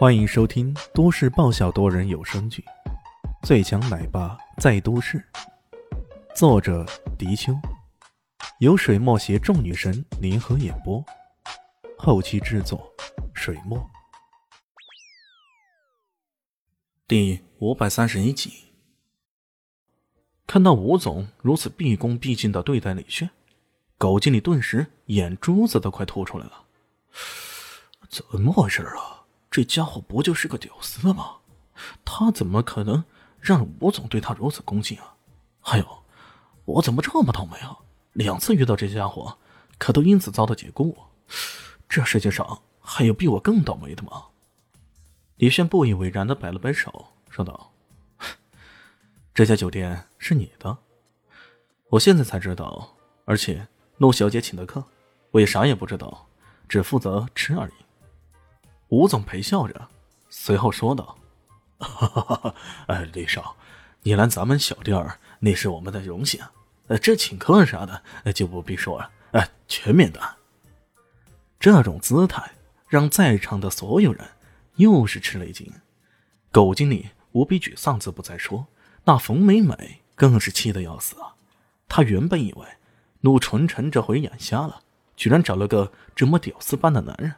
欢迎收听都市爆笑多人有声剧《最强奶爸在都市》，作者：迪秋，由水墨携众女神联合演播，后期制作：水墨。第五百三十一集，看到吴总如此毕恭毕敬的对待李炫，狗经理顿时眼珠子都快吐出来了。怎么回事啊？这家伙不就是个屌丝吗？他怎么可能让吴总对他如此恭敬啊？还有，我怎么这么倒霉啊？两次遇到这家伙，可都因此遭到解雇。这世界上还有比我更倒霉的吗？李炫不以为然的摆了摆手，说道：“ 这家酒店是你的，我现在才知道。而且陆小姐请的客，我也啥也不知道，只负责吃而已。”吴总陪笑着，随后说道：“哈哈哈哈！哎，李少，你来咱们小店儿，那是我们的荣幸。呃，这请客啥的，就不必说了，哎，全免单。”这种姿态让在场的所有人又是吃了一惊。狗经理无比沮丧，自不再说。那冯美美更是气得要死啊！她原本以为陆纯纯这回眼瞎了，居然找了个这么屌丝般的男人。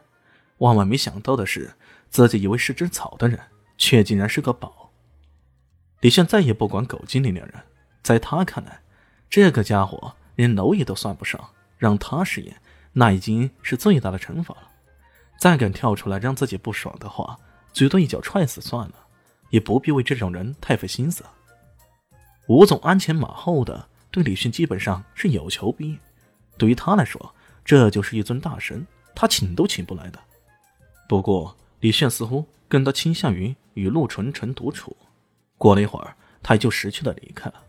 万万没想到的是，自己以为是只草的人，却竟然是个宝。李炫再也不管狗经理两人，在他看来，这个家伙连蝼蚁都算不上，让他试验，那已经是最大的惩罚了。再敢跳出来让自己不爽的话，最多一脚踹死算了，也不必为这种人太费心思。吴总鞍前马后的对李迅基本上是有求必应，对于他来说，这就是一尊大神，他请都请不来的。不过，李炫似乎更多倾向于与陆纯纯独处。过了一会儿，他也就识趣的离开了。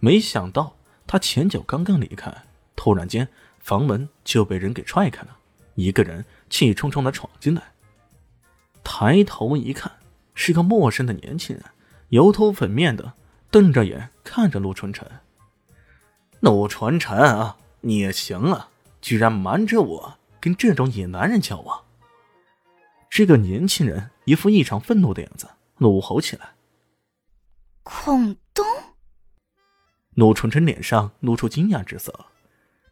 没想到，他前脚刚刚离开，突然间房门就被人给踹开了，一个人气冲冲的闯进来。抬头一看，是个陌生的年轻人，油头粉面的，瞪着眼看着陆纯纯。陆纯纯啊，你也行啊，居然瞒着我跟这种野男人交往！这个年轻人一副异常愤怒的样子，怒吼起来：“孔东！”陆纯纯脸上露出惊讶之色。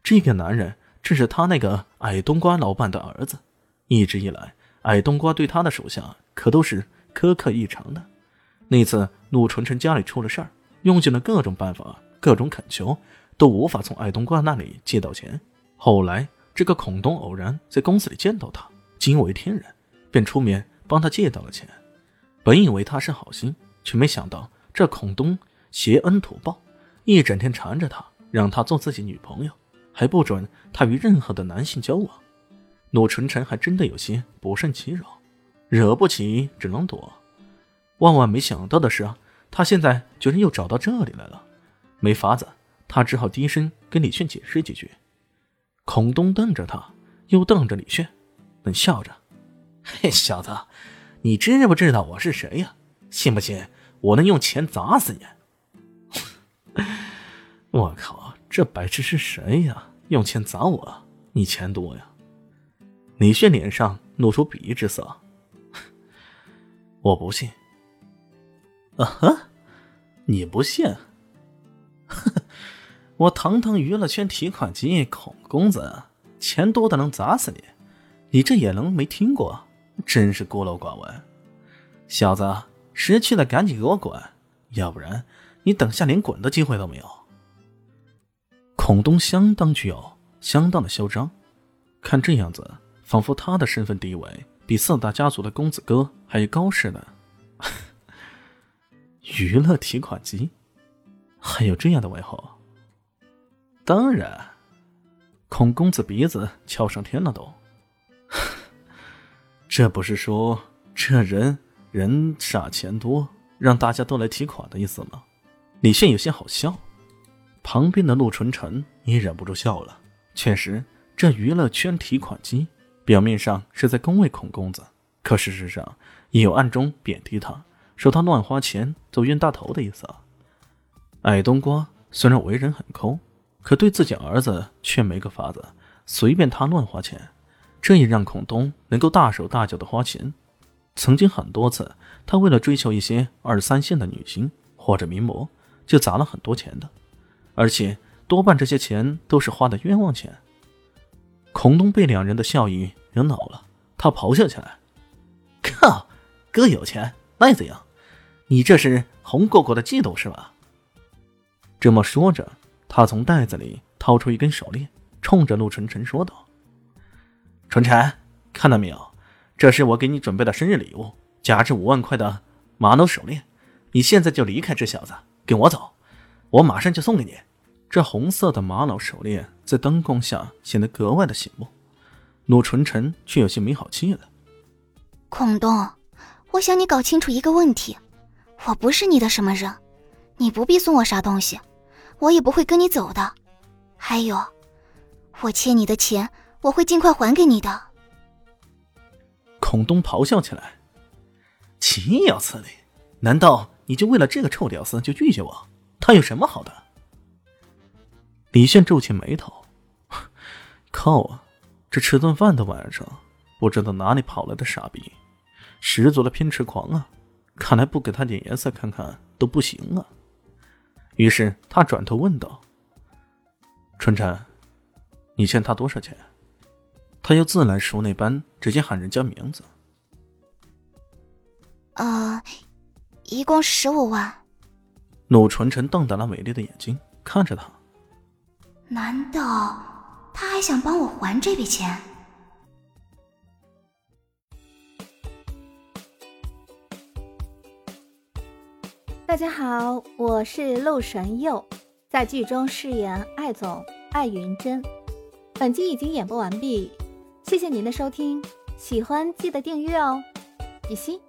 这个男人正是他那个矮冬瓜老板的儿子。一直以来，矮冬瓜对他的手下可都是苛刻异常的。那次陆纯纯家里出了事儿，用尽了各种办法，各种恳求，都无法从矮冬瓜那里借到钱。后来，这个孔东偶然在公司里见到他，惊为天人。便出面帮他借到了钱，本以为他是好心，却没想到这孔东挟恩图报，一整天缠着他，让他做自己女朋友，还不准他与任何的男性交往。陆纯纯还真的有些不胜其扰，惹不起只能躲。万万没想到的是啊，他现在居然又找到这里来了，没法子，他只好低声跟李炫解释几句。孔东瞪着他，又瞪着李炫，冷笑着。嘿，小子，你知不知道我是谁呀？信不信我能用钱砸死你？我靠，这白痴是谁呀？用钱砸我？你钱多呀？李炫脸上露出鄙夷之色。我不信。啊哈，你不信？我堂堂娱乐圈提款机孔公子，钱多的能砸死你？你这也能没听过？真是孤陋寡闻，小子，识趣的赶紧给我滚，要不然你等下连滚的机会都没有。孔东相当具有，相当的嚣张，看这样子，仿佛他的身份地位比四大家族的公子哥还高似的。娱乐提款机，还有这样的外号？当然，孔公子鼻子翘上天了都。这不是说这人人傻钱多，让大家都来提款的意思吗？李炫有些好笑，旁边的陆纯纯也忍不住笑了。确实，这娱乐圈提款机表面上是在恭维孔公子，可事实上也有暗中贬低他，说他乱花钱、走冤大头的意思。矮冬瓜虽然为人很抠，可对自己儿子却没个法子，随便他乱花钱。这也让孔东能够大手大脚的花钱，曾经很多次，他为了追求一些二三线的女星或者名模，就砸了很多钱的，而且多半这些钱都是花的冤枉钱。孔东被两人的笑意惹恼了，他咆哮起来：“靠，哥有钱那又怎样？你这是红果果的嫉妒是吧？”这么说着，他从袋子里掏出一根手链，冲着陆晨晨说道：“纯晨，看到没有？这是我给你准备的生日礼物，价值五万块的玛瑙手链。你现在就离开这小子，跟我走，我马上就送给你。”这红色的玛瑙手链在灯光下显得格外的醒目，鲁纯晨却有些没好气了。孔东，我想你搞清楚一个问题，我不是你的什么人，你不必送我啥东西，我也不会跟你走的。还有，我欠你的钱，我会尽快还给你的。孔东咆哮起来：“岂有此理！难道你就为了这个臭屌丝就拒绝我？他有什么好的？”李炫皱起眉头：“靠啊！这吃顿饭的晚上，不知道哪里跑来的傻逼，十足的偏执狂啊！看来不给他点颜色看看都不行啊！”于是他转头问道：“春晨，你欠他多少钱？”他又自来熟那般直接喊人家名字：“呃，一共十五万。”陆纯晨瞪大了美丽的眼睛看着他。难道他还想帮我还这笔钱？大家好，我是陆神佑，在剧中饰演艾总艾云珍。本集已经演播完毕，谢谢您的收听，喜欢记得订阅哦，比心。